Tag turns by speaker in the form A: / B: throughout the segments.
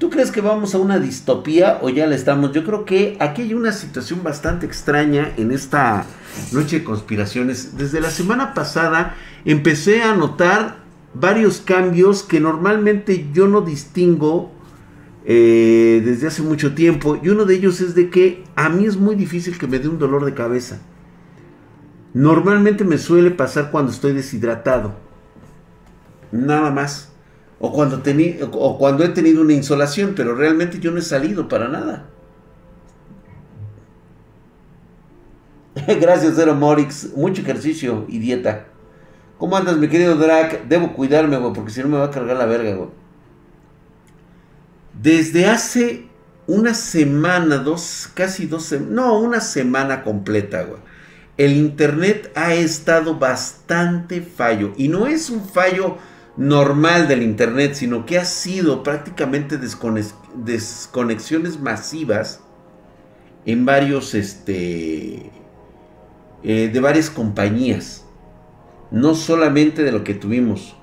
A: ¿Tú crees que vamos a una distopía o ya la estamos? Yo creo que aquí hay una situación bastante extraña en esta noche de conspiraciones. Desde la semana pasada empecé a notar varios cambios que normalmente yo no distingo eh, desde hace mucho tiempo. Y uno de ellos es de que a mí es muy difícil que me dé un dolor de cabeza. Normalmente me suele pasar cuando estoy deshidratado. Nada más. O cuando, o cuando he tenido una insolación, pero realmente yo no he salido para nada. Gracias, Zero Morix. Mucho ejercicio y dieta. ¿Cómo andas, mi querido Drac? Debo cuidarme, güey, porque si no me va a cargar la verga, güey. Desde hace una semana, dos, casi dos semanas, no, una semana completa, güey. El internet ha estado bastante fallo. Y no es un fallo normal del Internet, sino que ha sido prácticamente desconexiones masivas en varios, este, eh, de varias compañías. No solamente de lo que tuvimos.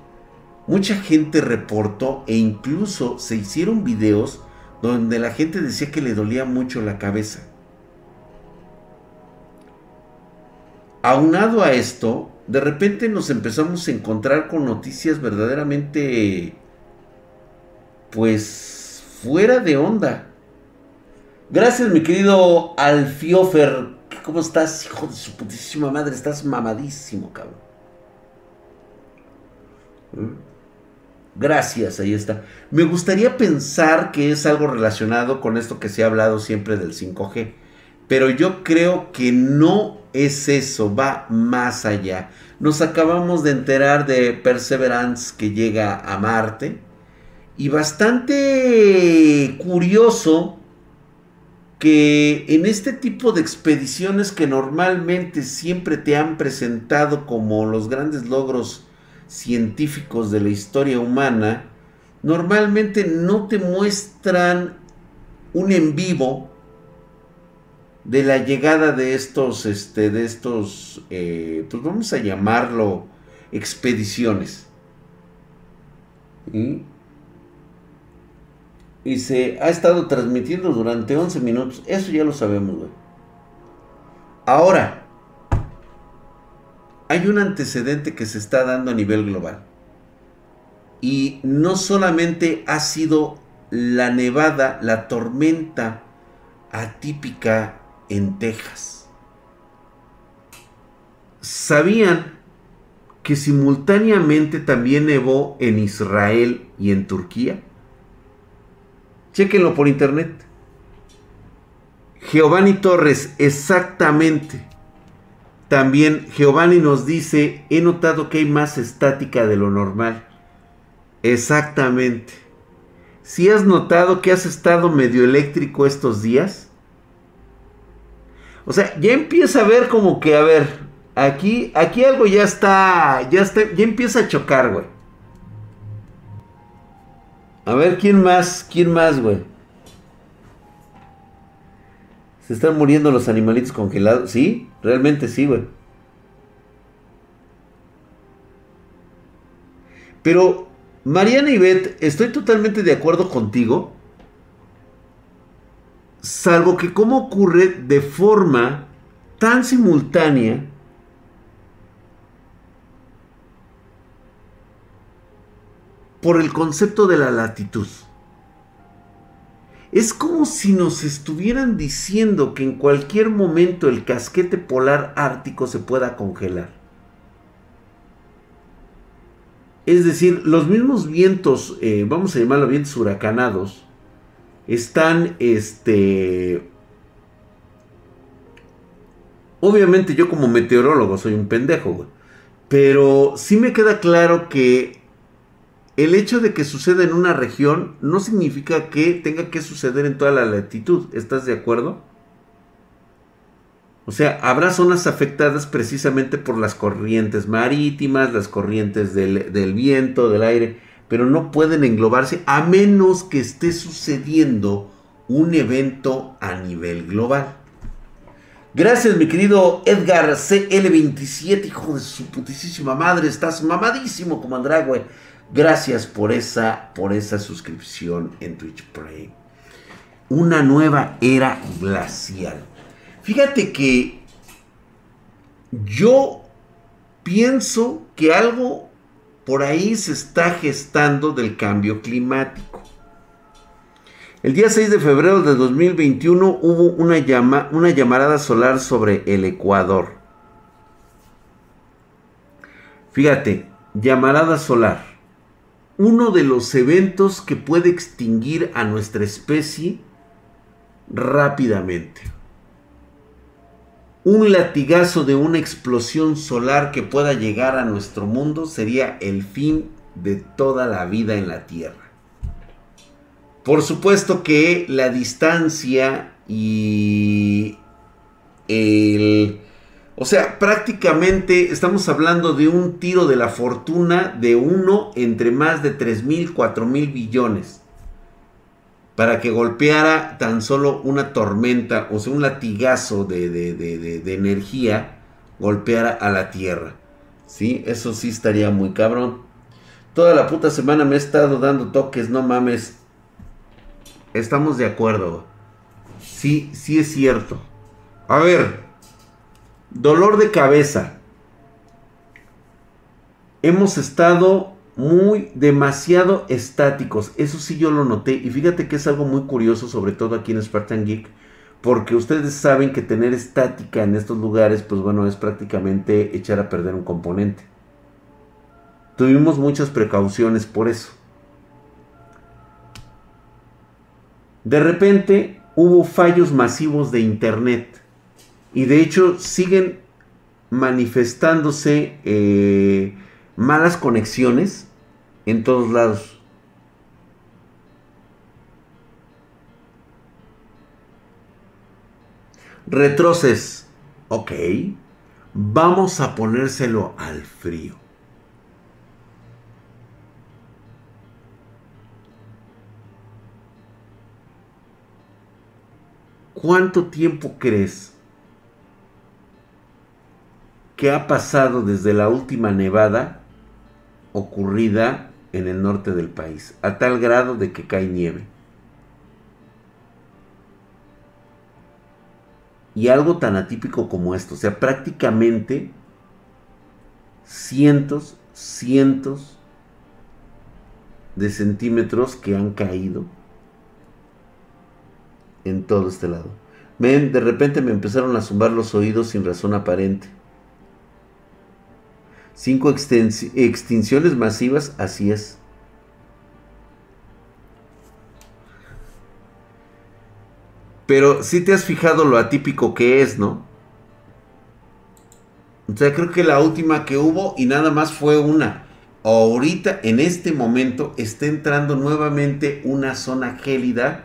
A: Mucha gente reportó e incluso se hicieron videos donde la gente decía que le dolía mucho la cabeza. Aunado a esto, de repente nos empezamos a encontrar con noticias verdaderamente, pues, fuera de onda. Gracias, mi querido Alfiofer. ¿Cómo estás, hijo de su putísima madre? Estás mamadísimo, cabrón. ¿Mm? Gracias, ahí está. Me gustaría pensar que es algo relacionado con esto que se ha hablado siempre del 5G. Pero yo creo que no es eso, va más allá. Nos acabamos de enterar de Perseverance que llega a Marte. Y bastante curioso que en este tipo de expediciones que normalmente siempre te han presentado como los grandes logros científicos de la historia humana, normalmente no te muestran un en vivo de la llegada de estos, este, de estos, eh, pues vamos a llamarlo expediciones. Y se ha estado transmitiendo durante 11 minutos. Eso ya lo sabemos. Ahora, hay un antecedente que se está dando a nivel global. Y no solamente ha sido la nevada, la tormenta atípica en Texas. ¿Sabían que simultáneamente también nevó en Israel y en Turquía? Chequenlo por internet. Giovanni Torres, exactamente. También Giovanni nos dice, he notado que hay más estática de lo normal. Exactamente. Si has notado que has estado medio eléctrico estos días, o sea, ya empieza a ver como que, a ver, aquí, aquí algo ya está, ya está, ya empieza a chocar, güey. A ver, ¿quién más? ¿Quién más, güey? Se están muriendo los animalitos congelados. Sí, realmente sí, güey. Pero, Mariana y Beth, estoy totalmente de acuerdo contigo salvo que cómo ocurre de forma tan simultánea por el concepto de la latitud. Es como si nos estuvieran diciendo que en cualquier momento el casquete polar ártico se pueda congelar. Es decir, los mismos vientos, eh, vamos a llamarlos vientos huracanados, están, este... Obviamente yo como meteorólogo soy un pendejo, güey. Pero sí me queda claro que el hecho de que suceda en una región no significa que tenga que suceder en toda la latitud. ¿Estás de acuerdo? O sea, habrá zonas afectadas precisamente por las corrientes marítimas, las corrientes del, del viento, del aire pero no pueden englobarse a menos que esté sucediendo un evento a nivel global. Gracias, mi querido Edgar CL27, hijo de su putísima madre. Estás mamadísimo como Andragüe. Gracias por esa, por esa suscripción en Twitch Prime. Una nueva era glacial. Fíjate que yo pienso que algo por ahí se está gestando del cambio climático. El día 6 de febrero de 2021 hubo una, llama, una llamarada solar sobre el Ecuador. Fíjate, llamarada solar. Uno de los eventos que puede extinguir a nuestra especie rápidamente. Un latigazo de una explosión solar que pueda llegar a nuestro mundo sería el fin de toda la vida en la Tierra. Por supuesto que la distancia y el... O sea, prácticamente estamos hablando de un tiro de la fortuna de uno entre más de 3 mil, 4 mil billones. Para que golpeara tan solo una tormenta, o sea, un latigazo de, de energía, golpeara a la Tierra. ¿Sí? Eso sí estaría muy cabrón. Toda la puta semana me he estado dando toques, no mames. Estamos de acuerdo. Sí, sí es cierto. A ver, dolor de cabeza. Hemos estado muy demasiado estáticos. Eso sí yo lo noté. Y fíjate que es algo muy curioso, sobre todo aquí en Spartan Geek. Porque ustedes saben que tener estática en estos lugares, pues bueno, es prácticamente echar a perder un componente. Tuvimos muchas precauciones por eso. De repente hubo fallos masivos de Internet y de hecho siguen manifestándose eh, malas conexiones en todos lados. Retroces. Ok. Vamos a ponérselo al frío. ¿Cuánto tiempo crees que ha pasado desde la última nevada ocurrida en el norte del país? A tal grado de que cae nieve. Y algo tan atípico como esto, o sea, prácticamente cientos, cientos de centímetros que han caído en todo este lado. Ven, de repente me empezaron a zumbar los oídos sin razón aparente. Cinco extinciones masivas, así es. Pero si te has fijado lo atípico que es, ¿no? O sea, creo que la última que hubo y nada más fue una. Ahorita, en este momento, está entrando nuevamente una zona gélida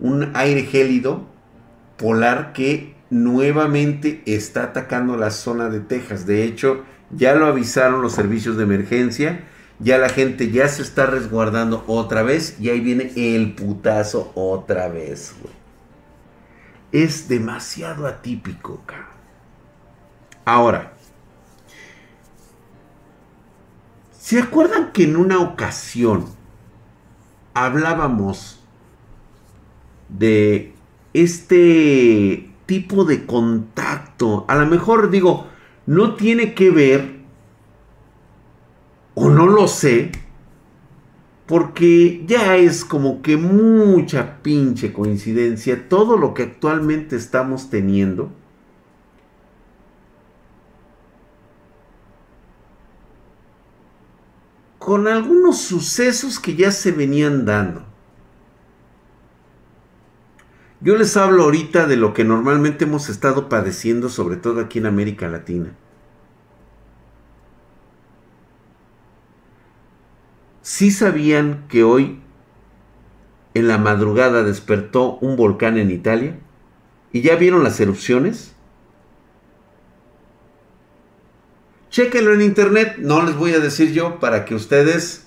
A: un aire gélido polar que nuevamente está atacando la zona de Texas. De hecho, ya lo avisaron los servicios de emergencia. Ya la gente ya se está resguardando otra vez. Y ahí viene el putazo otra vez. Es demasiado atípico. Ahora. ¿Se acuerdan que en una ocasión hablábamos de este tipo de contacto. A lo mejor digo, no tiene que ver, o no lo sé, porque ya es como que mucha pinche coincidencia todo lo que actualmente estamos teniendo. Con algunos sucesos que ya se venían dando. Yo les hablo ahorita de lo que normalmente hemos estado padeciendo, sobre todo aquí en América Latina. ¿Sí sabían que hoy en la madrugada despertó un volcán en Italia? ¿Y ya vieron las erupciones? Chéquenlo en internet, no les voy a decir yo para que ustedes,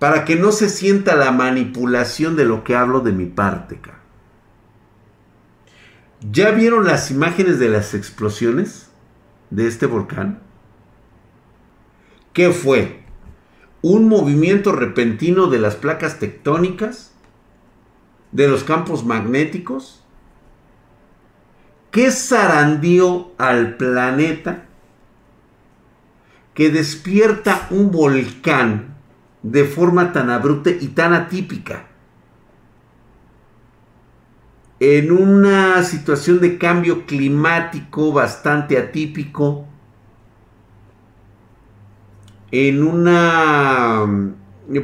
A: para que no se sienta la manipulación de lo que hablo de mi parte, cara. ¿Ya vieron las imágenes de las explosiones de este volcán? ¿Qué fue? un movimiento repentino de las placas tectónicas, de los campos magnéticos, que zarandeó al planeta, que despierta un volcán de forma tan abrupta y tan atípica. En una situación de cambio climático bastante atípico, en una,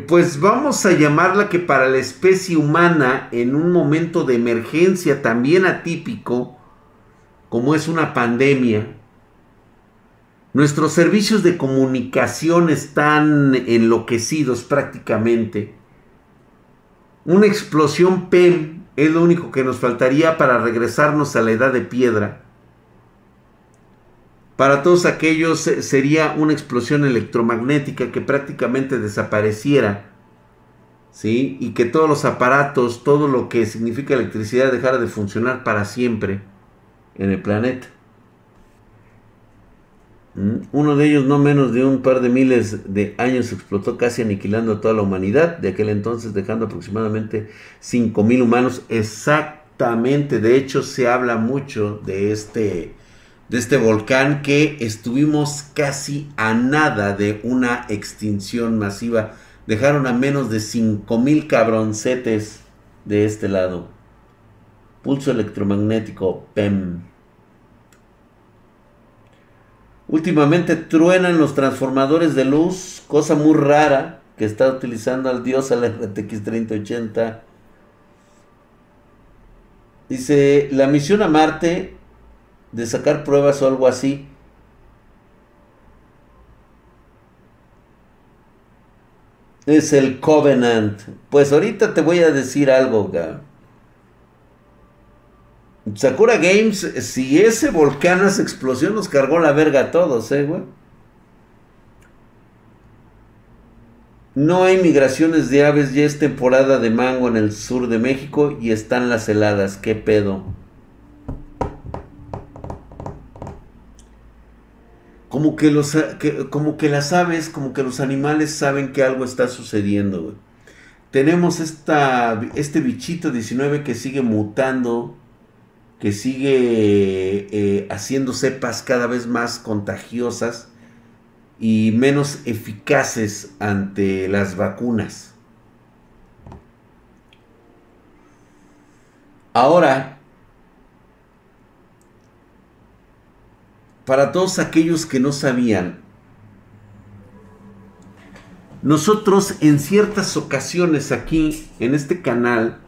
A: pues vamos a llamarla que para la especie humana, en un momento de emergencia también atípico, como es una pandemia, nuestros servicios de comunicación están enloquecidos prácticamente. Una explosión PEM es lo único que nos faltaría para regresarnos a la edad de piedra. Para todos aquellos sería una explosión electromagnética que prácticamente desapareciera. ¿Sí? Y que todos los aparatos, todo lo que significa electricidad dejara de funcionar para siempre en el planeta. ¿Mm? Uno de ellos, no menos de un par de miles de años, explotó casi aniquilando a toda la humanidad, de aquel entonces dejando aproximadamente 5.000 humanos. Exactamente, de hecho se habla mucho de este de este volcán que estuvimos casi a nada de una extinción masiva. Dejaron a menos de 5000 cabroncetes de este lado. Pulso electromagnético PEM. Últimamente truenan los transformadores de luz, cosa muy rara que está utilizando al dios al RTX 3080. Dice, la misión a Marte de sacar pruebas o algo así. Es el Covenant. Pues ahorita te voy a decir algo, Sakura Games, si ese volcán hace explosión, nos cargó la verga a todos, eh, güey. No hay migraciones de aves, ya es temporada de mango en el sur de México y están las heladas, qué pedo. como que los como que las aves, como que los animales saben que algo está sucediendo, Tenemos esta, este bichito 19 que sigue mutando, que sigue eh, haciendo cepas cada vez más contagiosas y menos eficaces ante las vacunas. Ahora, para todos aquellos que no sabían, nosotros en ciertas ocasiones aquí en este canal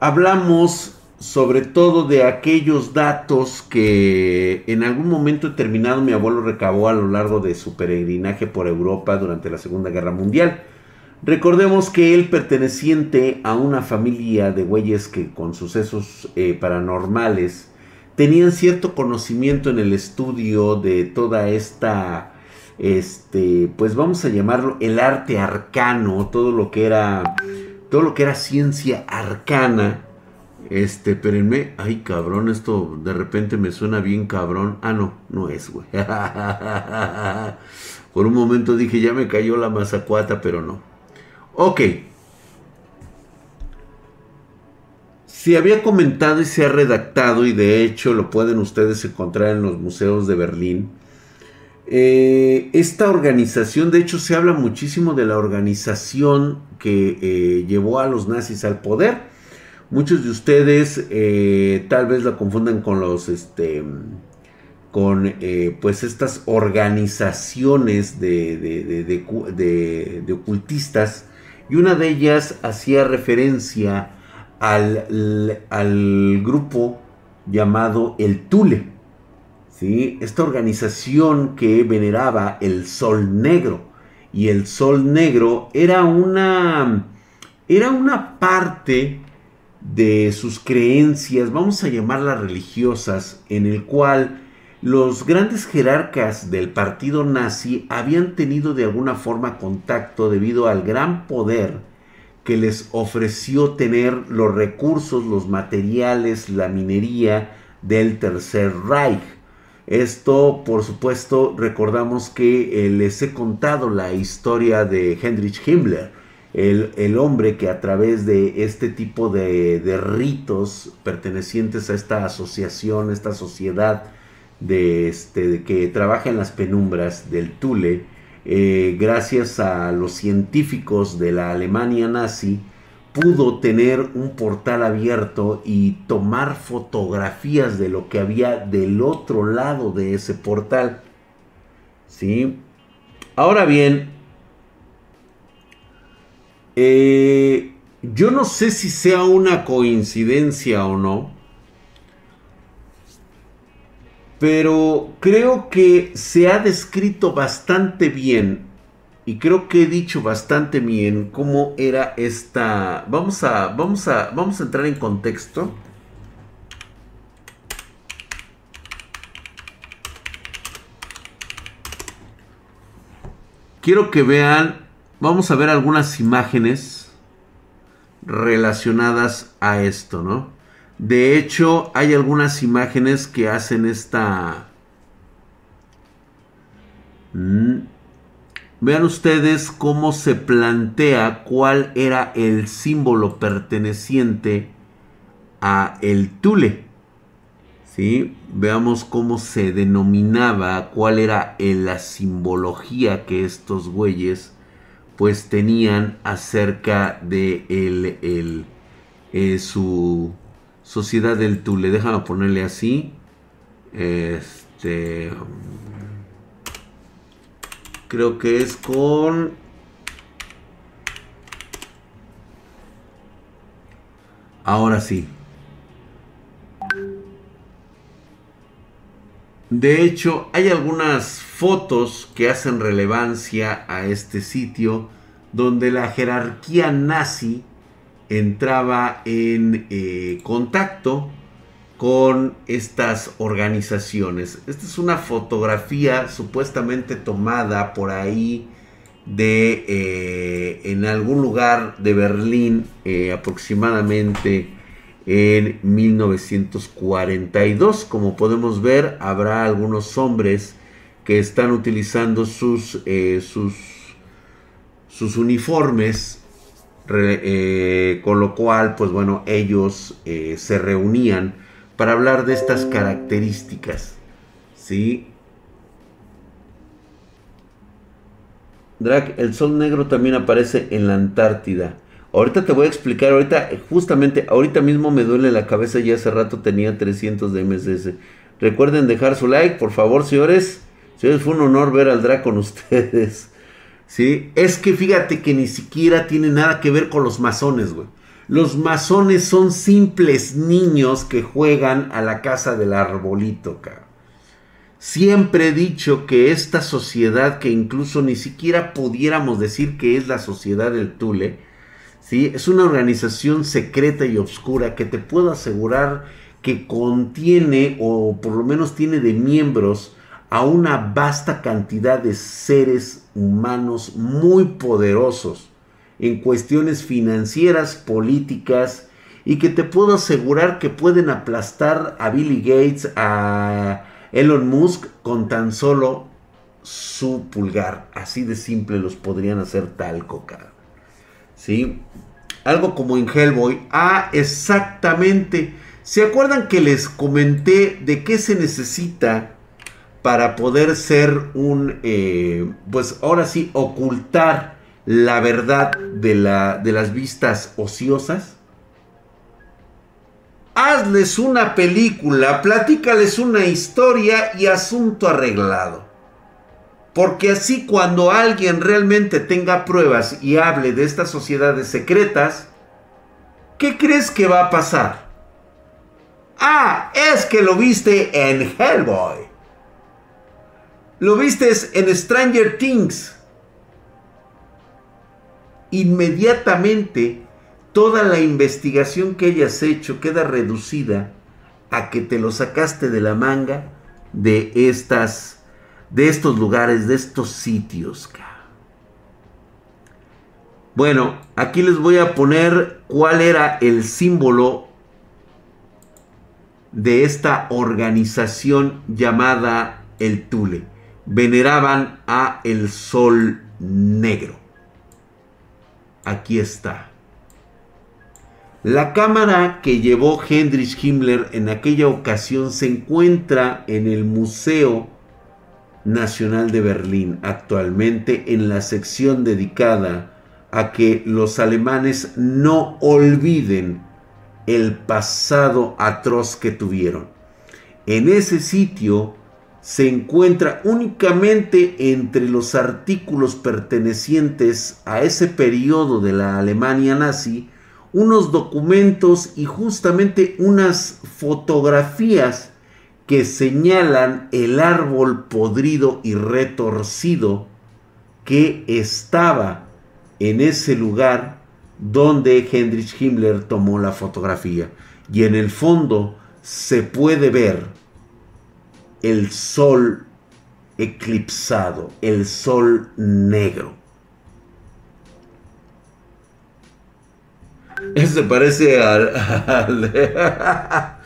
A: hablamos sobre todo de aquellos datos que en algún momento determinado mi abuelo recabó a lo largo de su peregrinaje por Europa durante la Segunda Guerra Mundial. Recordemos que él perteneciente a una familia de güeyes que con sucesos eh, paranormales tenían cierto conocimiento en el estudio de toda esta, este, pues vamos a llamarlo el arte arcano, todo lo que era, todo lo que era ciencia arcana. Este, espérenme, ay cabrón, esto de repente me suena bien cabrón. Ah, no, no es, güey. Por un momento dije, ya me cayó la mazacuata, pero no. Ok, Se había comentado y se ha redactado, y de hecho lo pueden ustedes encontrar en los museos de Berlín. Eh, esta organización, de hecho, se habla muchísimo de la organización que eh, llevó a los nazis al poder. Muchos de ustedes eh, tal vez la confundan con los, este, con pues estas organizaciones de, de ocultistas. Y una de ellas hacía referencia al, grupo llamado el Tule. ¿sí? Esta organización que veneraba el Sol Negro. Y el Sol Negro era una, era una parte de sus creencias, vamos a llamarlas religiosas, en el cual los grandes jerarcas del partido nazi habían tenido de alguna forma contacto debido al gran poder que les ofreció tener los recursos, los materiales, la minería del Tercer Reich. Esto, por supuesto, recordamos que eh, les he contado la historia de Heinrich Himmler, el, hombre que a través de este tipo de, ritos pertenecientes a esta asociación, esta sociedad de, este, que trabaja en las penumbras del Tule, eh, gracias a los científicos de la Alemania nazi, pudo tener un portal abierto y tomar fotografías de lo que había del otro lado de ese portal. ¿Sí? Ahora bien, eh, yo no sé si sea una coincidencia o no, pero creo que se ha descrito bastante bien y creo que he dicho bastante bien cómo era esta. Vamos a, vamos a, vamos a entrar en contexto. Quiero que vean, vamos a ver algunas imágenes relacionadas a esto, ¿no? De hecho, hay algunas imágenes que hacen esta... Mm, Vean ustedes cómo se plantea cuál era el símbolo perteneciente a el tule. ¿Sí? Veamos cómo se denominaba, cuál era la simbología que estos güeyes pues tenían acerca de el, eh, su sociedad del tule. Déjame ponerle así. Este Creo que es con... Ahora sí. De hecho, hay algunas fotos que hacen relevancia a este sitio donde la jerarquía nazi entraba en eh, contacto con estas organizaciones. Esta es una fotografía supuestamente tomada por ahí de eh, en algún lugar de Berlín eh, aproximadamente en 1942. Como podemos ver, habrá algunos hombres que están utilizando sus, eh, sus, uniformes con lo cual, pues bueno, ellos se reunían para hablar de estas características. ¿Sí? Drag, el sol negro también aparece en la Antártida. Ahorita te voy a explicar, ahorita, justamente, ahorita mismo me duele la cabeza, ya hace rato tenía 300 de MSS. Recuerden dejar su like, por favor, señores. Señores, fue un honor ver al drag con ustedes. ¿Sí? Es que fíjate que ni siquiera tiene nada que ver con los masones, güey. Los masones son simples niños que juegan a la casa del arbolito, cabrón. Siempre he dicho que esta sociedad, que incluso ni siquiera pudiéramos decir que es la sociedad del Tule, ¿sí? es una organización secreta y oscura que te puedo asegurar que contiene o por lo menos tiene de miembros a una vasta cantidad de seres humanos muy poderosos en cuestiones financieras, políticas, y que te puedo asegurar que pueden aplastar a Billy Gates, a Elon Musk con tan solo su pulgar. Así de simple los podrían hacer tal coca. ¿Sí? Algo como en Hellboy. Ah, exactamente. ¿Se acuerdan que les comenté de qué se necesita para poder ser un, eh, pues ahora sí, ocultar la verdad de, la, de las vistas ociosas? Hazles una película, platícales una historia y asunto arreglado. Porque así cuando alguien realmente tenga pruebas y hable de estas sociedades secretas, ¿qué crees que va a pasar? Ah, es que lo viste en Hellboy. Lo viste en Stranger Things inmediatamente toda la investigación que hayas hecho queda reducida a que te lo sacaste de la manga de estas de estos lugares, de estos sitios. Bueno, aquí les voy a poner cuál era el símbolo de esta organización llamada el Tule. Veneraban a el Sol Negro. Aquí está. La cámara que llevó Heinrich Himmler en aquella ocasión se encuentra en el Museo Nacional de Berlín, actualmente en la sección dedicada a que los alemanes no olviden el pasado atroz que tuvieron. En ese sitio se encuentra únicamente entre los artículos pertenecientes a ese periodo de la Alemania nazi unos documentos y justamente unas fotografías que señalan el árbol podrido y retorcido que estaba en ese lugar donde Heinrich Himmler tomó la fotografía. Y en el fondo se puede ver el sol eclipsado, el sol negro. Ese parece al...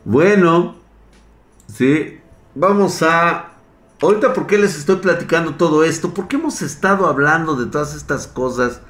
A: bueno, sí, vamos a... Ahorita, ¿por qué les estoy platicando todo esto? Porque hemos estado hablando de todas estas cosas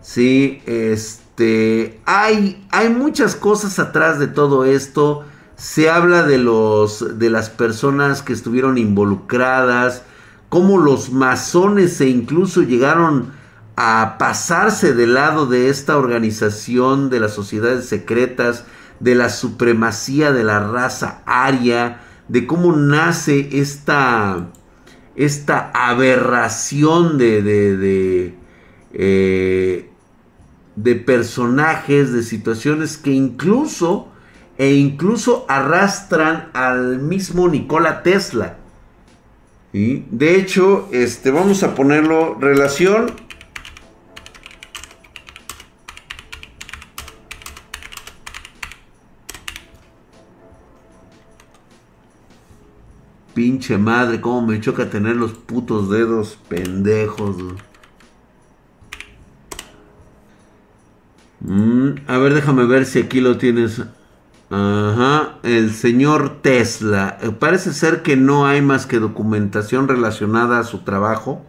A: Sí, este, hay, hay muchas cosas atrás de todo esto. Se habla de los, de las personas que estuvieron involucradas, cómo los masones e incluso llegaron a pasarse del lado de esta organización de las sociedades secretas, de la supremacía de la raza aria, de cómo nace esta, esta aberración de, de, de eh, de personajes, de situaciones que incluso e incluso arrastran al mismo Nikola Tesla. y De hecho, este, vamos a ponerlo relación. Pinche madre, cómo me choca tener los putos dedos pendejos. Mm, a ver, déjame ver si aquí lo tienes. Ajá, el señor Tesla. Eh, parece ser que no hay más que documentación relacionada a su trabajo.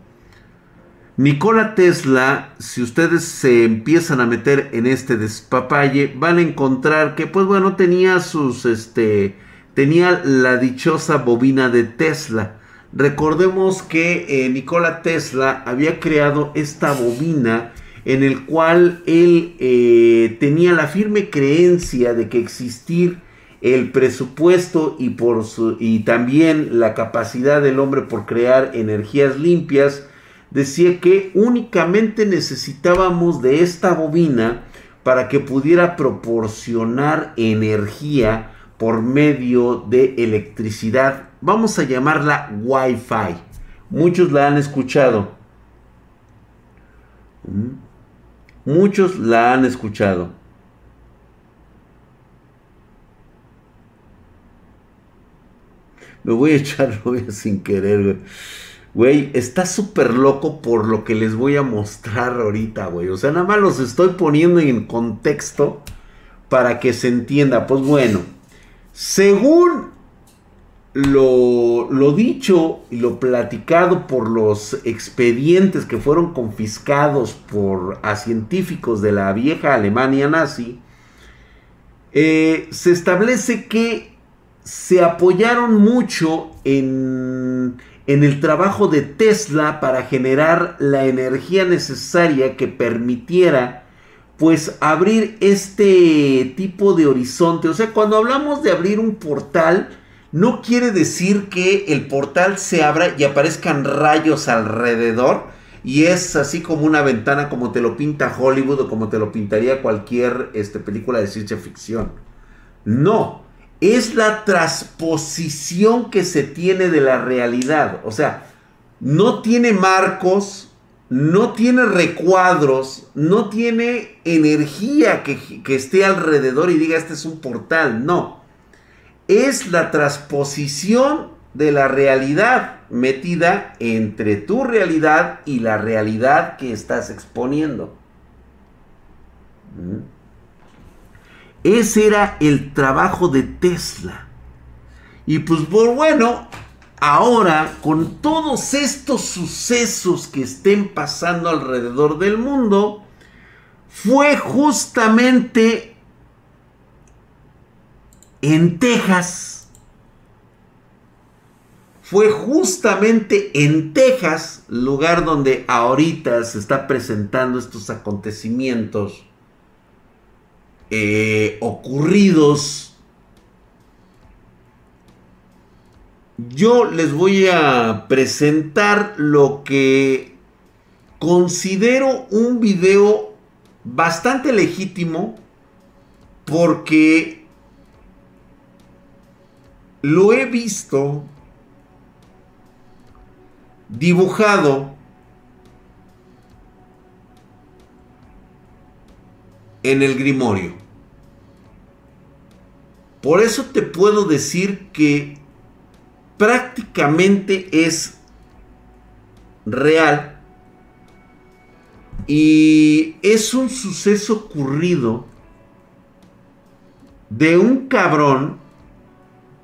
A: Nikola Tesla, si ustedes se empiezan a meter en este despapalle, van a encontrar que, pues bueno, tenía sus, este, tenía la dichosa bobina de Tesla. Recordemos que eh, Nikola Tesla había creado esta bobina en el cual él eh, tenía la firme creencia de que existir el presupuesto y, por su, y también la capacidad del hombre por crear energías limpias, decía que únicamente necesitábamos de esta bobina para que pudiera proporcionar energía por medio de electricidad. Vamos a llamarla Wi-Fi. Muchos la han escuchado. ¿Mm? Muchos la han escuchado. Me voy a echar rubia sin querer, güey. Güey, está súper loco por lo que les voy a mostrar ahorita, güey. O sea, nada más los estoy poniendo en contexto para que se entienda. Pues bueno, según lo, dicho y lo platicado por los expedientes que fueron confiscados por a científicos de la vieja Alemania nazi, eh, se establece que se apoyaron mucho en, en el trabajo de Tesla para generar la energía necesaria que permitiera pues abrir este tipo de horizonte. O sea, cuando hablamos de abrir un portal, no quiere decir que el portal se abra y aparezcan rayos alrededor y es así como una ventana como te lo pinta Hollywood o como te lo pintaría cualquier este, película de ciencia ficción. No, es la transposición que se tiene de la realidad. O sea, no tiene marcos, no tiene recuadros, no tiene energía que, que esté alrededor y diga este es un portal. No es la transposición de la realidad metida entre tu realidad y la realidad que estás exponiendo. ¿Mm? Ese era el trabajo de Tesla. Y pues bueno, ahora con todos estos sucesos que estén pasando alrededor del mundo, fue justamente en Texas. Fue justamente en Texas, lugar donde ahorita se está presentando estos acontecimientos eh, ocurridos. Yo les voy a presentar lo que considero un video bastante legítimo porque lo he visto dibujado en el grimorio. Por eso te puedo decir que prácticamente es real y es un suceso ocurrido de un cabrón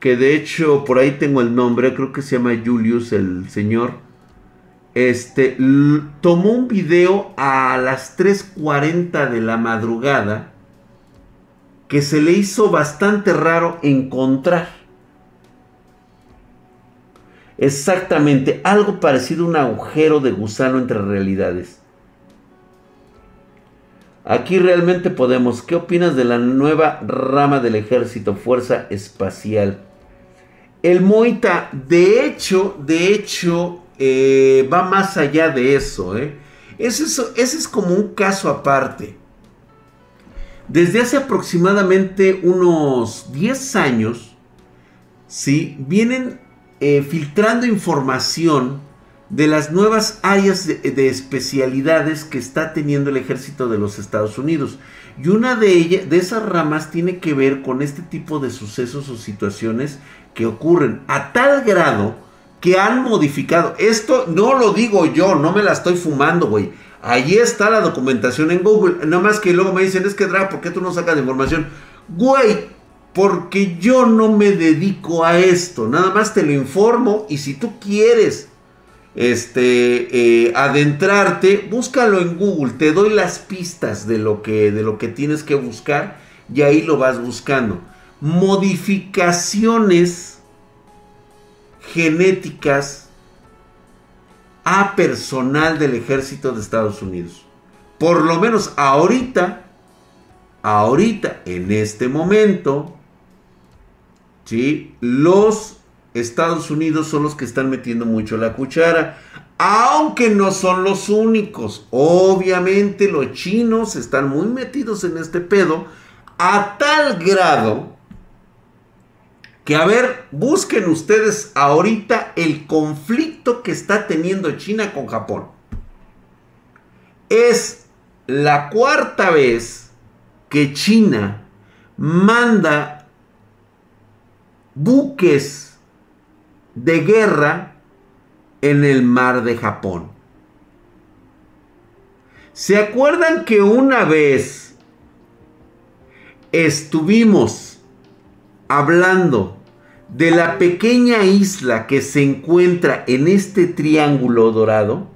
A: que de hecho por ahí tengo el nombre, creo que se llama Julius el señor. Este tomó un video a las 3:40 de la madrugada que se le hizo bastante raro encontrar. Exactamente, algo parecido a un agujero de gusano entre realidades. Aquí realmente podemos. ¿Qué opinas de la nueva rama del ejército, Fuerza Espacial? El Moita, de hecho, de hecho, eh, va más allá de eso. ¿eh? Ese, es, es como un caso aparte. Desde hace aproximadamente unos 10 años, ¿sí? vienen eh, filtrando información de las nuevas áreas de, especialidades que está teniendo el ejército de los Estados Unidos. Y una de ellas, de esas ramas, tiene que ver con este tipo de sucesos o situaciones que ocurren a tal grado que han modificado. Esto no lo digo yo, no me la estoy fumando, güey. Allí está la documentación en Google. Nada más que luego me dicen, es que Drag, ¿por qué tú no sacas información? Güey, porque yo no me dedico a esto. Nada más te lo informo y si tú quieres este, eh, adentrarte, búscalo en Google. Te doy las pistas de lo, que, de lo que tienes que buscar y ahí lo vas buscando. Modificaciones genéticas a personal del ejército de Estados Unidos. Por lo menos ahorita, ahorita, en este momento, ¿sí? los Estados Unidos son los que están metiendo mucho la cuchara. Aunque no son los únicos. Obviamente los chinos están muy metidos en este pedo. A tal grado que a ver, busquen ustedes ahorita el conflicto que está teniendo China con Japón. Es la cuarta vez que China manda buques de guerra en el mar de Japón. ¿Se acuerdan que una vez estuvimos hablando de la pequeña isla que se encuentra en este triángulo dorado.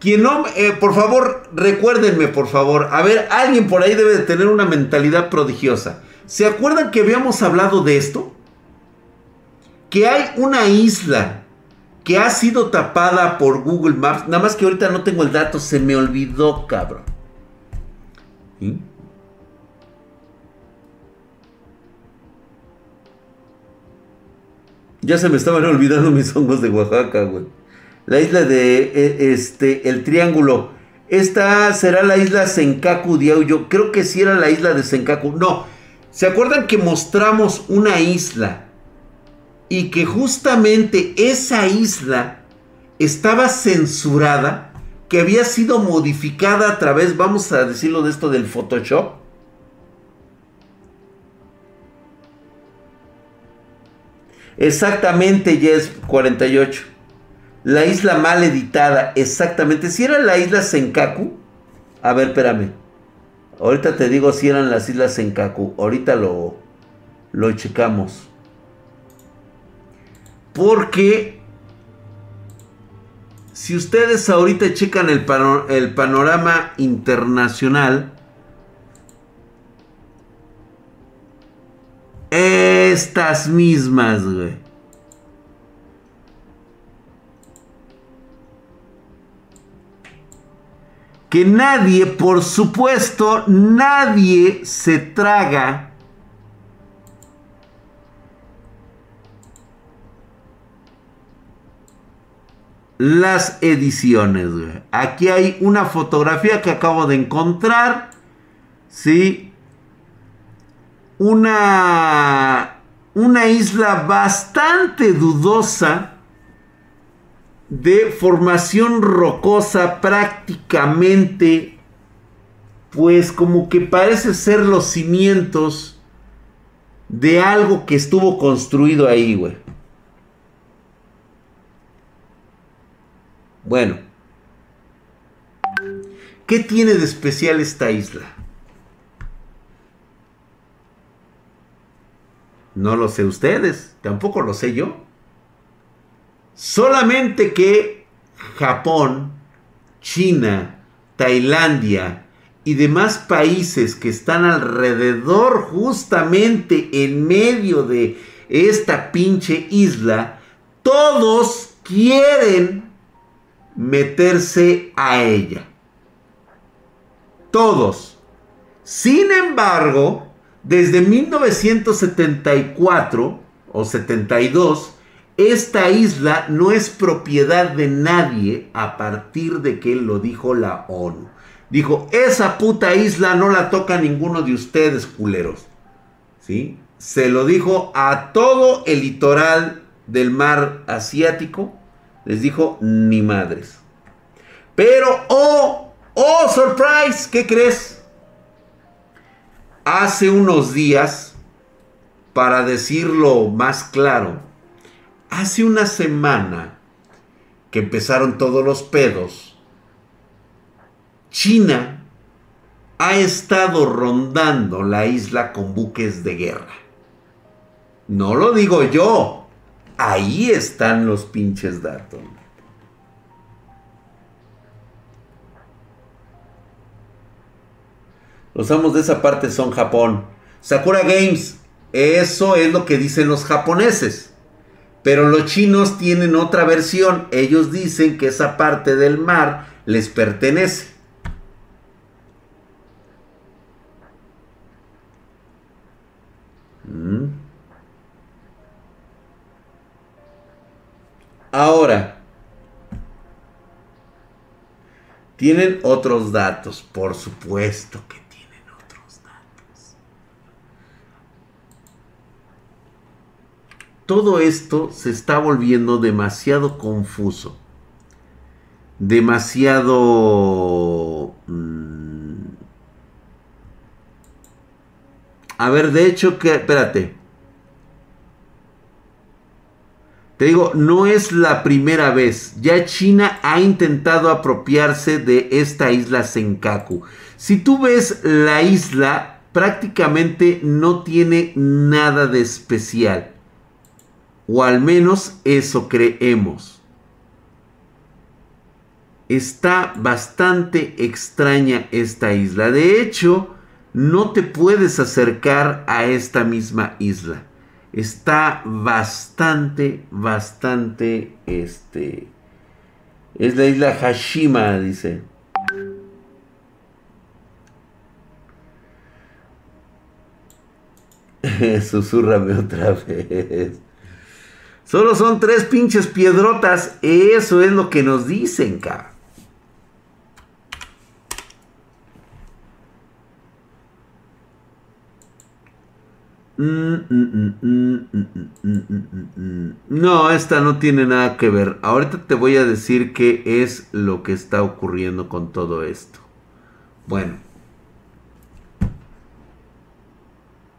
A: Quien no, eh, por favor, recuérdenme, por favor. A ver, alguien por ahí debe de tener una mentalidad prodigiosa. ¿Se acuerdan que habíamos hablado de esto? Que hay una isla que ha sido tapada por Google Maps. Nada más que ahorita no tengo el dato, se me olvidó, cabrón. Ya se me estaban olvidando mis hongos de Oaxaca, güey. La isla de e, este, el triángulo. Esta será la isla Senkaku Yo Creo que sí era la isla de Senkaku. No. ¿Se acuerdan que mostramos una isla? Y que justamente esa isla estaba censurada. Que había sido modificada a través, vamos a decirlo de esto, del Photoshop. Exactamente, Yes 48. La isla mal editada, exactamente. Si era la isla Senkaku. A ver, espérame. Ahorita te digo si eran las islas Senkaku. Ahorita lo, lo checamos. Porque si ustedes ahorita checan el, el panorama internacional, estas mismas, que nadie, por supuesto, nadie se traga las ediciones. Aquí hay una fotografía que acabo de encontrar. Sí. Una, una isla bastante dudosa de formación rocosa prácticamente, pues como que parece ser los cimientos de algo que estuvo construido ahí, güey. Bueno, ¿qué tiene de especial esta isla? No lo sé ustedes, tampoco lo sé yo. Solamente que Japón, China, Tailandia y demás países que están alrededor justamente en medio de esta pinche isla, todos quieren meterse a ella. Todos. Sin embargo, desde 1974 o 72, esta isla no es propiedad de nadie a partir de que lo dijo la ONU. Dijo, esa puta isla no la toca ninguno de ustedes, culeros. ¿Sí? Se lo dijo a todo el litoral del mar asiático. Les dijo, ni madres. Pero, oh, oh, surprise, ¿qué crees? Hace unos días, para decirlo más claro, hace una semana que empezaron todos los pedos, China ha estado rondando la isla con buques de guerra. No lo digo yo, ahí están los pinches datos. Los amos de esa parte son Japón. Sakura Games, eso es lo que dicen los japoneses. Pero los chinos tienen otra versión. Ellos dicen que esa parte del mar les pertenece. Ahora, tienen otros datos, por supuesto que todo esto se está volviendo demasiado confuso. Demasiado... Mm, a ver, de hecho que... Espérate. Te digo, no es la primera vez. Ya China ha intentado apropiarse de esta isla Senkaku. Si tú ves la isla, prácticamente no tiene nada de especial. O al menos eso creemos. Está bastante extraña esta isla. De hecho, no te puedes acercar a esta misma isla. Está bastante, bastante, este... Es la isla Hashima, dice. Susurrame otra vez. Solo son tres pinches piedrotas. Eso es lo que nos dicen, cabrón. No, esta no tiene nada que ver. Ahorita te voy a decir qué es lo que está ocurriendo con todo esto. Bueno.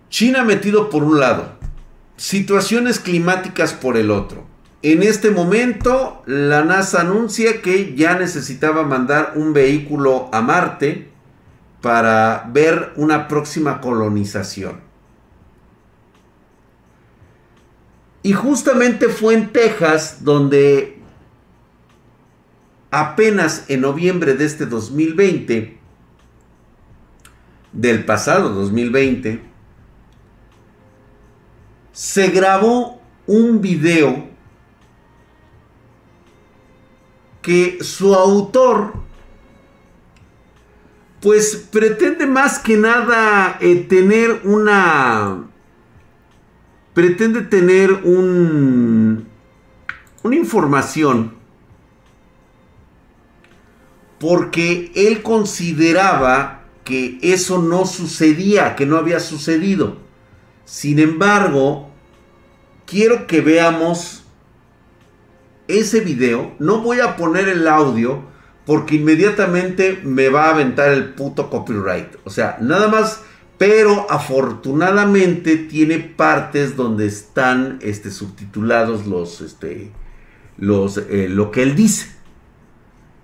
A: China metido por un lado situaciones climáticas por el otro. En este momento, la NASA anuncia que ya necesitaba mandar un vehículo a Marte para ver una próxima colonización. Y justamente fue en Texas donde apenas en noviembre de este 2020, del pasado 2020, se grabó un video que su autor pues pretende más que nada eh, tener una pretende tener un una información porque él consideraba que eso no sucedía, que no había sucedido. Sin embargo, quiero que veamos ese video. No voy a poner el audio porque inmediatamente me va a aventar el puto copyright. O sea, nada más. Pero afortunadamente tiene partes donde están este, subtitulados los, este, los, eh, lo que él dice.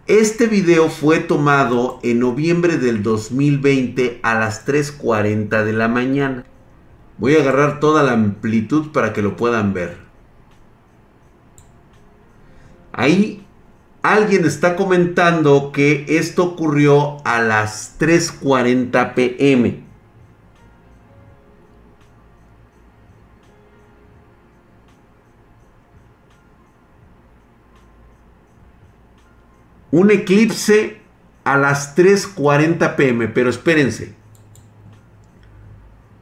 A: Este video fue tomado en noviembre del 2020 a las 3.40 de la mañana. Voy a agarrar toda la amplitud para que lo puedan ver. Ahí alguien está comentando que esto ocurrió a las 3.40 pm. Un eclipse a las 3.40 pm, pero espérense.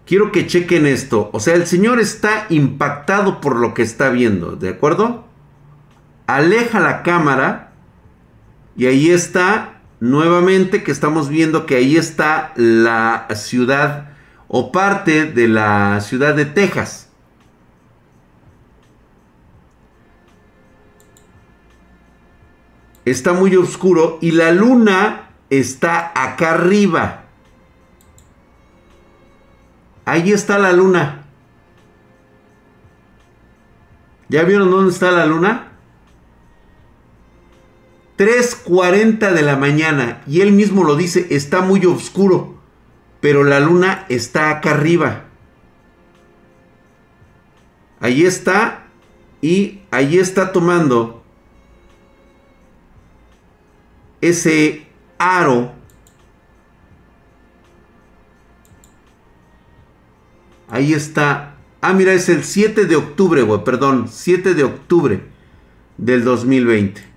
A: Quiero que chequen esto. O sea, el señor está impactado por lo que está viendo, ¿de acuerdo? aleja la cámara y ahí está nuevamente que estamos viendo que ahí está la ciudad o parte de la ciudad de Texas. Está muy oscuro y la luna está acá arriba. Ahí está la luna. ¿Ya vieron dónde está la luna? 3.40 de la mañana y él mismo lo dice, está muy oscuro, pero la luna está acá arriba. Ahí está y ahí está tomando ese aro. Ahí está. Ah, mira, es el 7 de octubre, güey, perdón, 7 de octubre del 2020.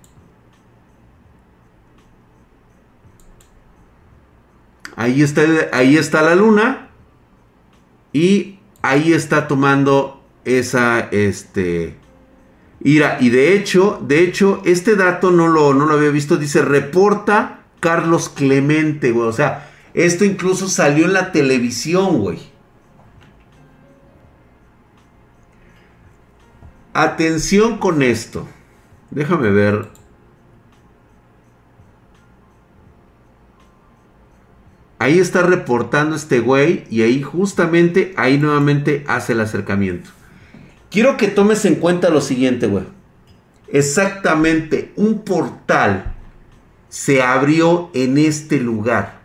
A: Ahí está, ahí está la luna. Y ahí está tomando esa, este, ira. Y de hecho, de hecho, este dato no lo, no lo había visto. Dice, reporta Carlos Clemente, güey. O sea, esto incluso salió en la televisión, güey. Atención con esto. Déjame ver Ahí está reportando este güey y ahí justamente, ahí nuevamente hace el acercamiento. Quiero que tomes en cuenta lo siguiente, güey. Exactamente, un portal se abrió en este lugar.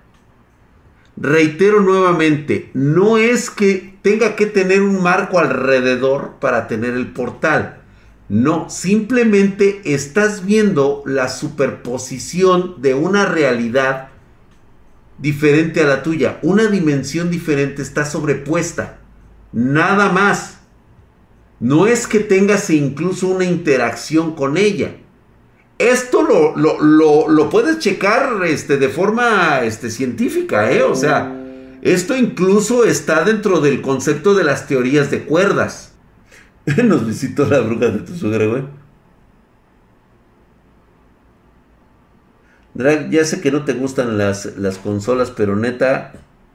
A: Reitero nuevamente, no es que tenga que tener un marco alrededor para tener el portal. No, simplemente estás viendo la superposición de una realidad diferente a la tuya, una dimensión diferente está sobrepuesta. Nada más. No es que tengas incluso una interacción con ella. Esto lo, lo, puedes checar este, de forma este, científica, ¿eh? O sea, esto incluso está dentro del concepto de las teorías de cuerdas. Nos visitó la bruja de tu suegra, güey. Drag, ya sé que no te gustan las, las consolas, pero neta,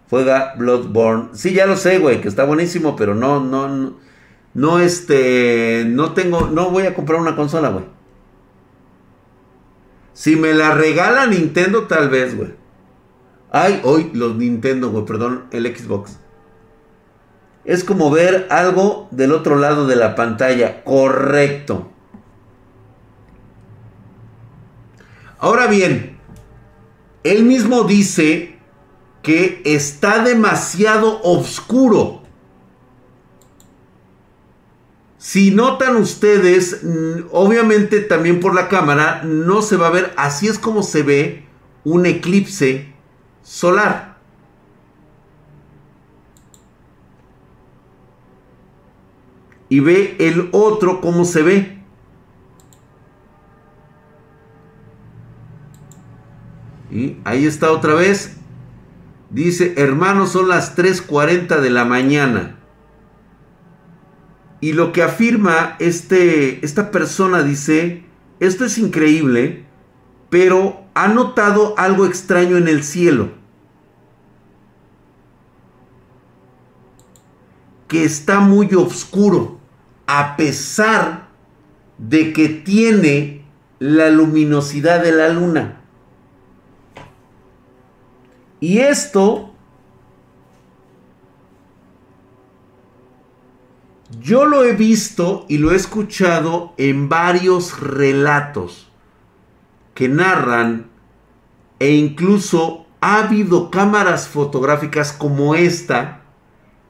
A: juega Bloodborne. Sí, ya lo sé, güey, que está buenísimo, pero no, no, no, no, este, no tengo, no voy a comprar una consola, güey. Si me la regala Nintendo, tal vez, güey. Ay, hoy los Nintendo, güey, perdón, el Xbox. Es como ver algo del otro lado de la pantalla. Correcto. Ahora bien, él mismo dice que está demasiado oscuro. Si notan ustedes, mm, obviamente también por la cámara no se va a ver, así es como se ve un eclipse solar. Y ve el otro cómo se ve. Y ahí está otra vez. Dice, hermanos, son las 3.40 de la mañana. Y lo que afirma este, esta persona dice, esto es increíble, pero ha notado algo extraño en el cielo. Que está muy oscuro, a pesar de que tiene la luminosidad de la luna. Y esto Yo lo he visto y lo he escuchado en varios relatos que narran e incluso ha habido cámaras fotográficas como esta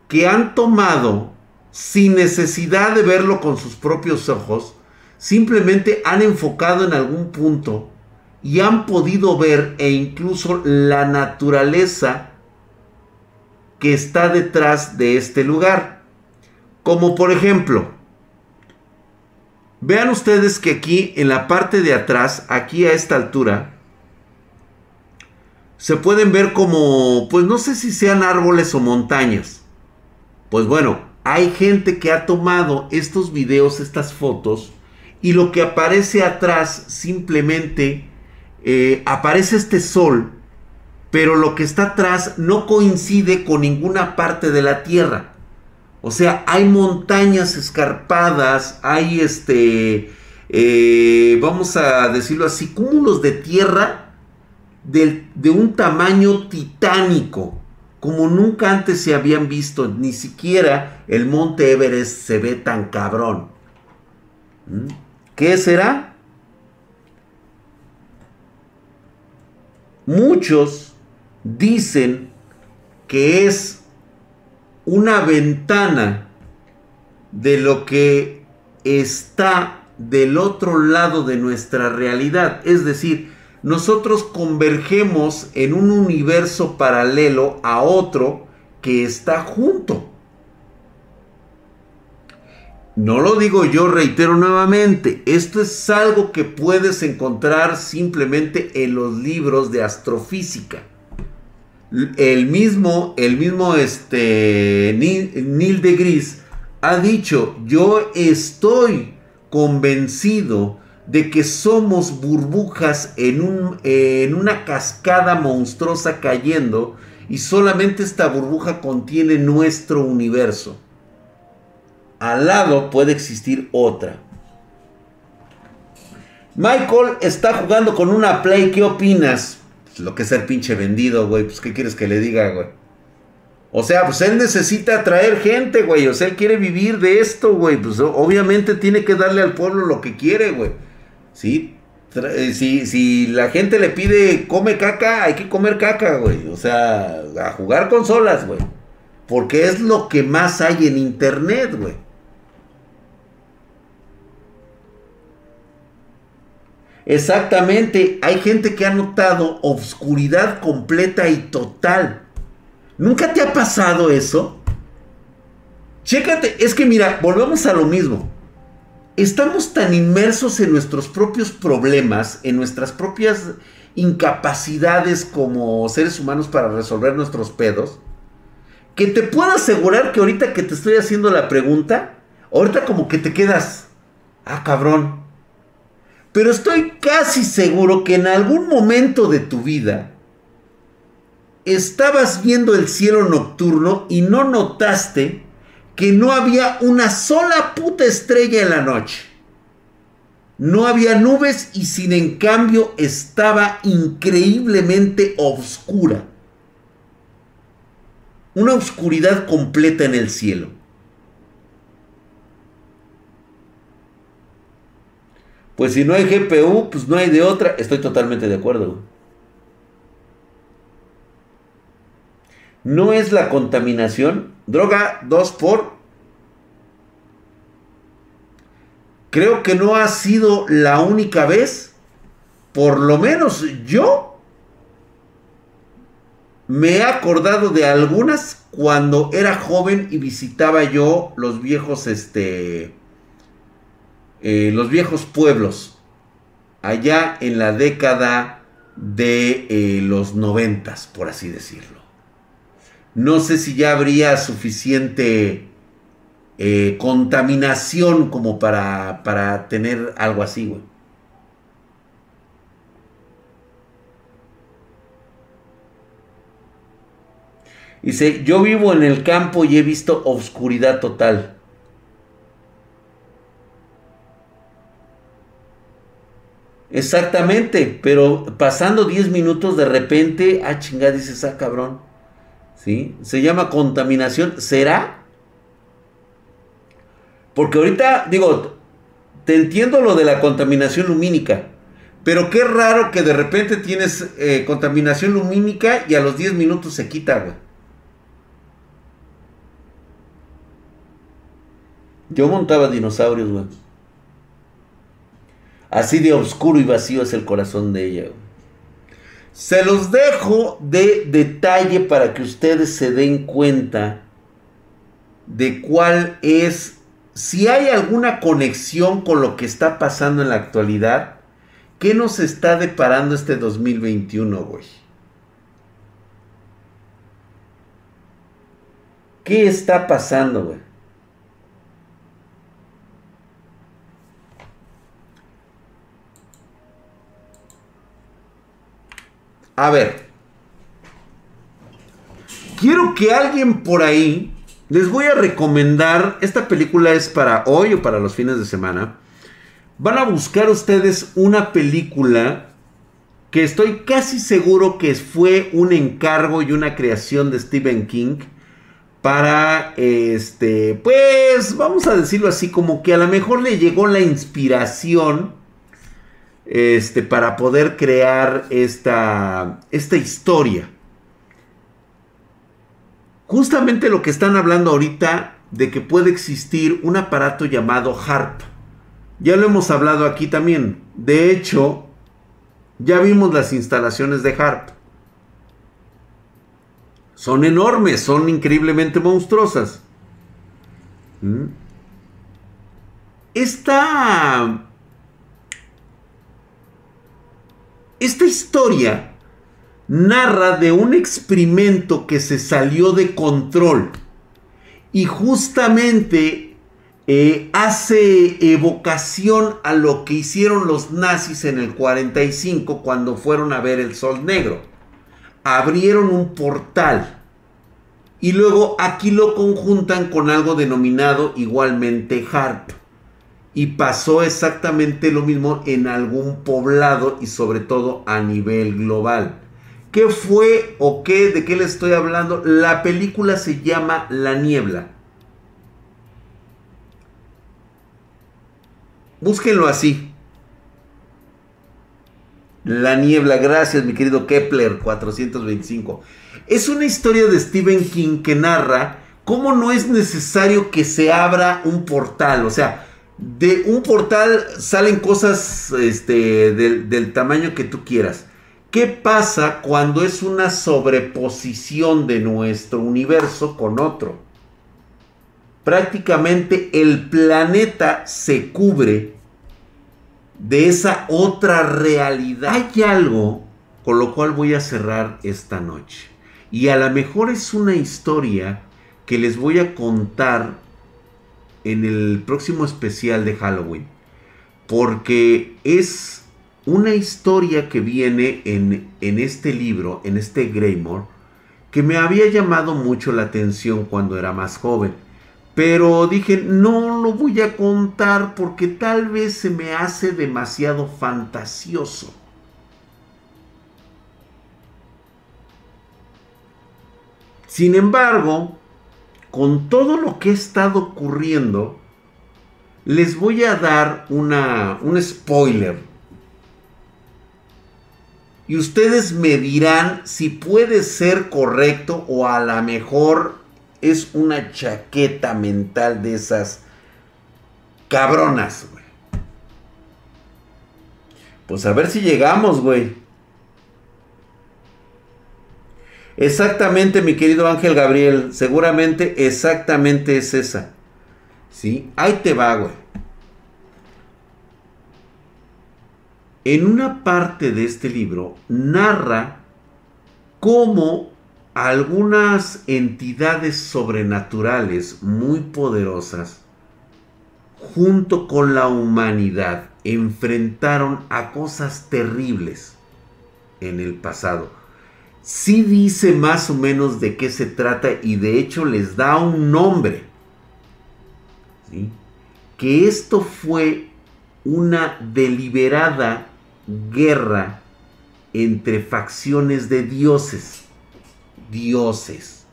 A: que han tomado sin necesidad de verlo con sus propios ojos, simplemente han enfocado en algún punto y han podido ver e incluso la naturaleza que está detrás de este lugar. Como por ejemplo, vean ustedes que aquí en la parte de atrás, aquí a esta altura, se pueden ver como, pues no sé si sean árboles o montañas. Pues bueno, hay gente que ha tomado estos videos, estas fotos, y lo que aparece atrás simplemente eh, aparece este sol, pero lo que está atrás no coincide con ninguna parte de la Tierra. O sea, hay montañas escarpadas, hay este, eh, vamos a decirlo así, cúmulos de tierra de, un tamaño titánico, como nunca antes se habían visto, ni siquiera el monte Everest se ve tan cabrón. ¿Mm? ¿Qué será? Muchos dicen que es una ventana de lo que está del otro lado de nuestra realidad. Es decir, nosotros convergemos en un universo paralelo a otro que está junto. No lo digo yo, reitero nuevamente, esto es algo que puedes encontrar simplemente en los libros de astrofísica el mismo, el mismo este, Neil, de Gris ha dicho, yo estoy convencido de que somos burbujas en, un, en una cascada monstruosa cayendo y solamente esta burbuja contiene nuestro universo. Al lado puede existir otra. Michael está jugando con una Play, ¿qué opinas? Lo que es ser pinche vendido, güey. Pues, ¿qué quieres que le diga, güey? O sea, pues él necesita atraer gente, güey. O sea, él quiere vivir de esto, güey. Pues obviamente tiene que darle al pueblo lo que quiere, güey. ¿Sí? Eh, si, si la gente le pide come caca, hay que comer caca, güey. O sea, a jugar consolas, güey. Porque es lo que más hay en internet, güey. Exactamente, hay gente que ha notado obscuridad completa y total. ¿Nunca te ha pasado eso? Chécate, es que mira, volvemos a lo mismo. Estamos tan inmersos en nuestros propios problemas, en nuestras propias incapacidades como seres humanos para resolver nuestros pedos, que te puedo asegurar que ahorita que te estoy haciendo la pregunta, ahorita como que te quedas, ah cabrón, pero estoy casi seguro que en algún momento de tu vida estabas viendo el cielo nocturno y no notaste que no había una sola puta estrella en la noche. No había nubes y sin en cambio estaba increíblemente oscura. Una oscuridad completa en el cielo. Pues si no hay GPU, pues no hay de otra. Estoy totalmente de acuerdo. no es la contaminación. Droga 2 por... Creo que no ha sido la única vez, por lo menos yo me he acordado de algunas cuando era joven y visitaba yo los viejos, este, eh, los viejos pueblos, allá en la década de eh, los noventas, por así decirlo. No sé si ya habría suficiente eh, contaminación como para, para tener algo así, güey. Dice, yo vivo en el campo y he visto oscuridad total. Exactamente, pero pasando 10 minutos de repente, ah chingada, dices, ah cabrón. ¿Sí? Se llama contaminación. ¿Será? Porque ahorita, digo, te entiendo lo de la contaminación lumínica. Pero qué raro que de repente tienes eh, contaminación lumínica y a los 10 minutos se quita, güey. Yo montaba dinosaurios, güey. Así de oscuro y vacío es el corazón de ella. Se los dejo de detalle para que ustedes se den cuenta de cuál es, si hay alguna conexión con lo que está pasando en la actualidad, ¿qué nos está deparando este 2021, güey? ¿Qué está pasando, güey? A ver. Quiero que alguien por ahí les voy a recomendar. Esta película es para hoy o para los fines de semana. Van a buscar ustedes una película que estoy casi seguro que fue un encargo y una creación de Stephen King para este, pues vamos a decirlo así como que a lo mejor le llegó la inspiración este, para poder crear esta, esta historia. Justamente lo que están hablando ahorita de que puede existir un aparato llamado HARP. Ya lo hemos hablado aquí también. De hecho, ya vimos las instalaciones de HARP. Son enormes, son increíblemente monstruosas. ¿Mm? Esta Esta historia narra de un experimento que se salió de control y justamente eh, hace evocación a lo que hicieron los nazis en el 45 cuando fueron a ver el sol negro. Abrieron un portal y luego aquí lo conjuntan con algo denominado igualmente HARP y pasó exactamente lo mismo en algún poblado y sobre todo a nivel global. ¿Qué fue o qué? ¿De qué le estoy hablando? La película se llama La Niebla. Búsquenlo así. La Niebla, gracias mi querido Kepler 425. Es una historia de Stephen King que narra cómo no es necesario que se abra un portal. O sea, de un portal salen cosas este, del, del tamaño que tú quieras. ¿Qué pasa cuando es una sobreposición de nuestro universo con otro? Prácticamente el planeta se cubre de esa otra realidad. Hay algo con lo cual voy a cerrar esta noche. Y a lo mejor es una historia que les voy a contar en el próximo especial de Halloween. Porque es una historia que viene en, en este libro, en este Greymore, que me había llamado mucho la atención cuando era más joven. Pero dije, no lo voy a contar porque tal vez se me hace demasiado fantasioso. Sin embargo, con todo lo que ha estado ocurriendo, les voy a dar una, un spoiler. Y ustedes me dirán si puede ser correcto o a lo mejor es una chaqueta mental de esas cabronas, güey. Pues a ver si llegamos, güey. Exactamente, mi querido Ángel Gabriel. Seguramente exactamente es esa. ¿Sí? Ahí te va, güey. En una parte de este libro narra cómo algunas entidades sobrenaturales muy poderosas, junto con la humanidad, enfrentaron a cosas terribles en el pasado. Sí dice más o menos de qué se trata y de hecho les da un nombre. Que esto fue una deliberada guerra entre facciones de dioses. Dioses.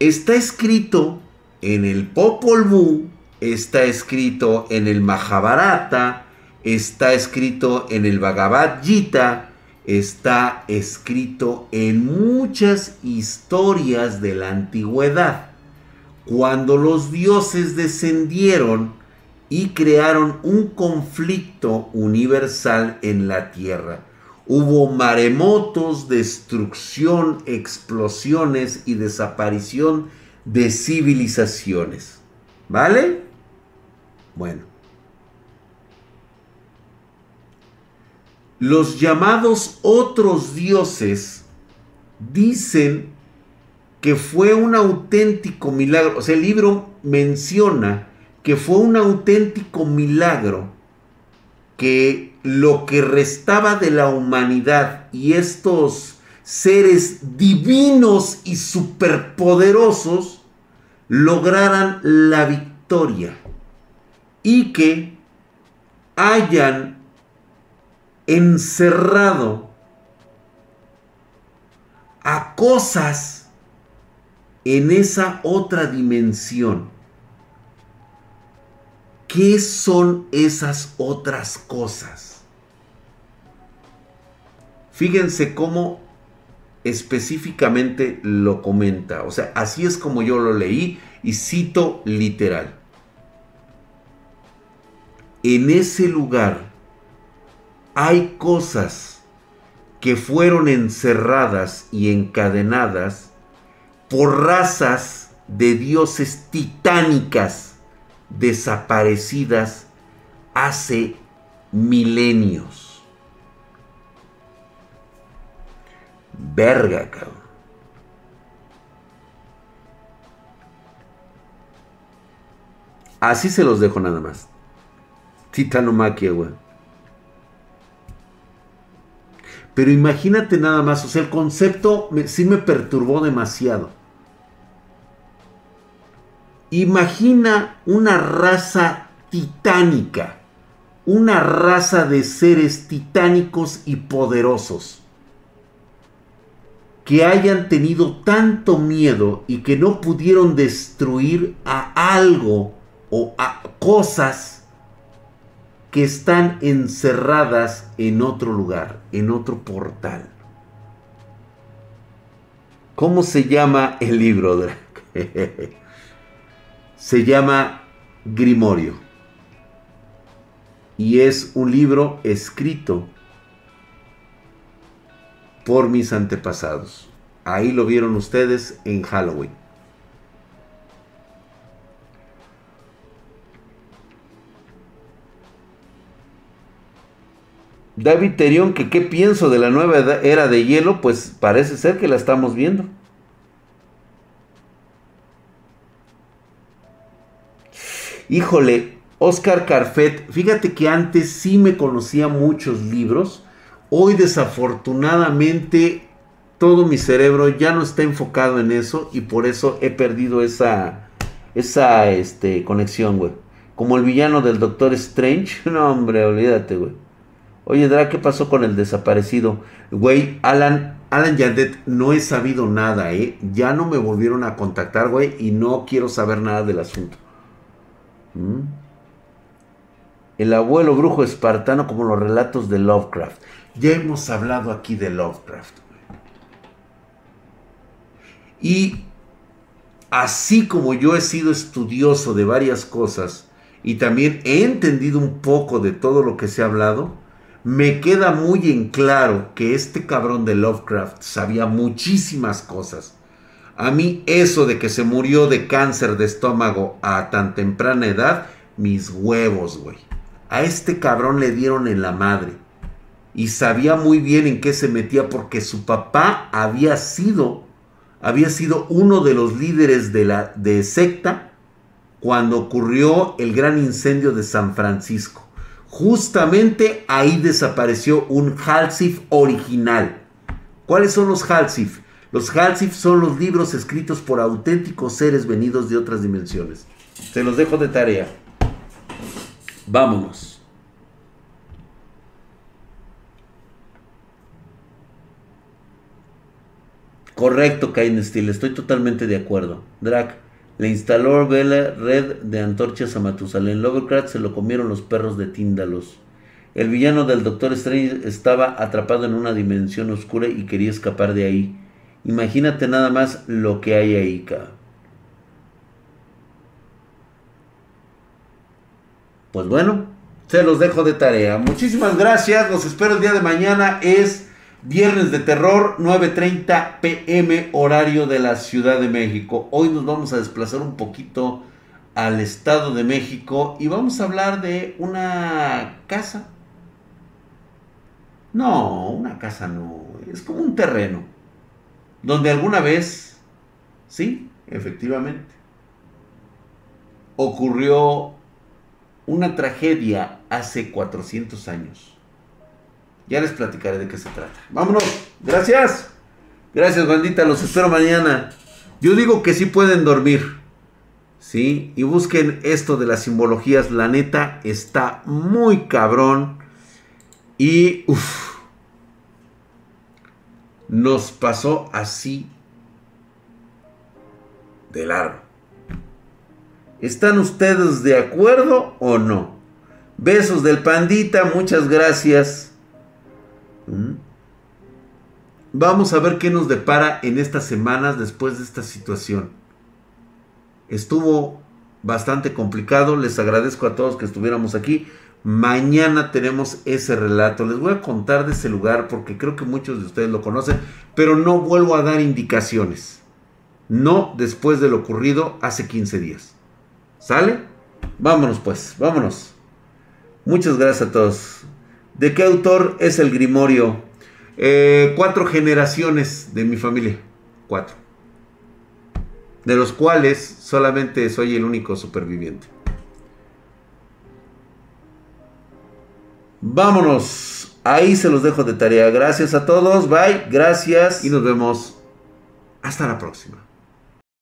A: Está escrito en el Popol Vuh, está escrito en el Mahabharata, está escrito en el Bhagavad Gita, está escrito en muchas historias de la antigüedad. Cuando los dioses descendieron y crearon un conflicto universal en la tierra. Hubo maremotos, destrucción, explosiones y desaparición de civilizaciones. ¿Vale? Bueno. Los llamados otros dioses dicen que fue un auténtico milagro. O sea, el libro menciona que fue un auténtico milagro que lo que restaba de la humanidad y estos seres divinos y superpoderosos lograran la victoria y que hayan encerrado a cosas en esa otra dimensión ¿Qué son esas otras cosas? Fíjense cómo específicamente lo comenta. O sea, así es como yo lo leí y cito literal. En ese lugar hay cosas que fueron encerradas y encadenadas por razas de dioses titánicas desaparecidas hace milenios. Verga, cabrón. Así se los dejo nada más. Titanomaquia, güey. Pero imagínate nada más, o sea, el concepto sí me perturbó demasiado. Imagina una raza titánica, una raza de seres titánicos y poderosos que hayan tenido tanto miedo y que no pudieron destruir a algo o a cosas que están encerradas en otro lugar, en otro portal. ¿Cómo se llama el libro? se llama Grimorio y es un libro escrito por mis antepasados. Ahí lo vieron ustedes en Halloween. David Terión, que qué pienso de la nueva era de hielo, pues parece ser que la estamos viendo. Híjole, Oscar Carfet, fíjate que antes sí me conocía muchos libros. Hoy desafortunadamente todo mi cerebro ya no está enfocado en eso y por eso he perdido esa, esa este, conexión, güey. Como el villano del Doctor Strange. No, hombre, olvídate, güey. Oye, Dra, ¿qué pasó con el desaparecido? Güey, Alan, Alan Yandet, no he sabido nada, ¿eh? Ya no me volvieron a contactar, güey, y no quiero saber nada del asunto. ¿Mm? El abuelo brujo espartano como los relatos de Lovecraft. Ya hemos hablado aquí de Lovecraft. Y así como yo he sido estudioso de varias cosas y también he entendido un poco de todo lo que se ha hablado, me queda muy en claro que este cabrón de Lovecraft sabía muchísimas cosas. A mí eso de que se murió de cáncer de estómago a tan temprana edad, mis huevos, güey. A este cabrón le dieron en la madre. Y sabía muy bien en qué se metía porque su papá había sido, había sido uno de los líderes de la de secta cuando ocurrió el gran incendio de San Francisco. Justamente ahí desapareció un Halsif original. ¿Cuáles son los Halsif? Los Halsif son los libros escritos por auténticos seres venidos de otras dimensiones. Se los dejo de tarea. Vámonos. Correcto, Cain Steel, estoy totalmente de acuerdo. Drac, le instaló Vela red de antorchas a Matusalén. Lovecraft se lo comieron los perros de Tíndalos. El villano del Doctor Strange estaba atrapado en una dimensión oscura y quería escapar de ahí. Imagínate nada más lo que hay ahí, cabrón. Pues bueno, se los dejo de tarea. Muchísimas gracias. Los espero el día de mañana. Es Viernes de Terror, 9.30 pm horario de la Ciudad de México. Hoy nos vamos a desplazar un poquito al Estado de México y vamos a hablar de una casa. No, una casa no, es como un terreno. Donde alguna vez, sí, efectivamente, ocurrió una tragedia hace 400 años. Ya les platicaré de qué se trata. Vámonos. Gracias. Gracias, bandita. Los espero mañana. Yo digo que sí pueden dormir. ¿Sí? Y busquen esto de las simbologías. La neta está muy cabrón. Y uff. Nos pasó así de largo. ¿Están ustedes de acuerdo o no? Besos del pandita, muchas gracias. Vamos a ver qué nos depara en estas semanas después de esta situación. Estuvo bastante complicado, les agradezco a todos que estuviéramos aquí. Mañana tenemos ese relato. Les voy a contar de ese lugar porque creo que muchos de ustedes lo conocen, pero no vuelvo a dar indicaciones. No después de lo ocurrido hace 15 días. ¿Sale? Vámonos pues, vámonos. Muchas gracias a todos. ¿De qué autor es el Grimorio? Eh, cuatro generaciones de mi familia. Cuatro. De los cuales solamente soy el único superviviente. Vámonos. Ahí se los dejo de tarea. Gracias a todos. Bye. Gracias. Y nos vemos. Hasta la próxima.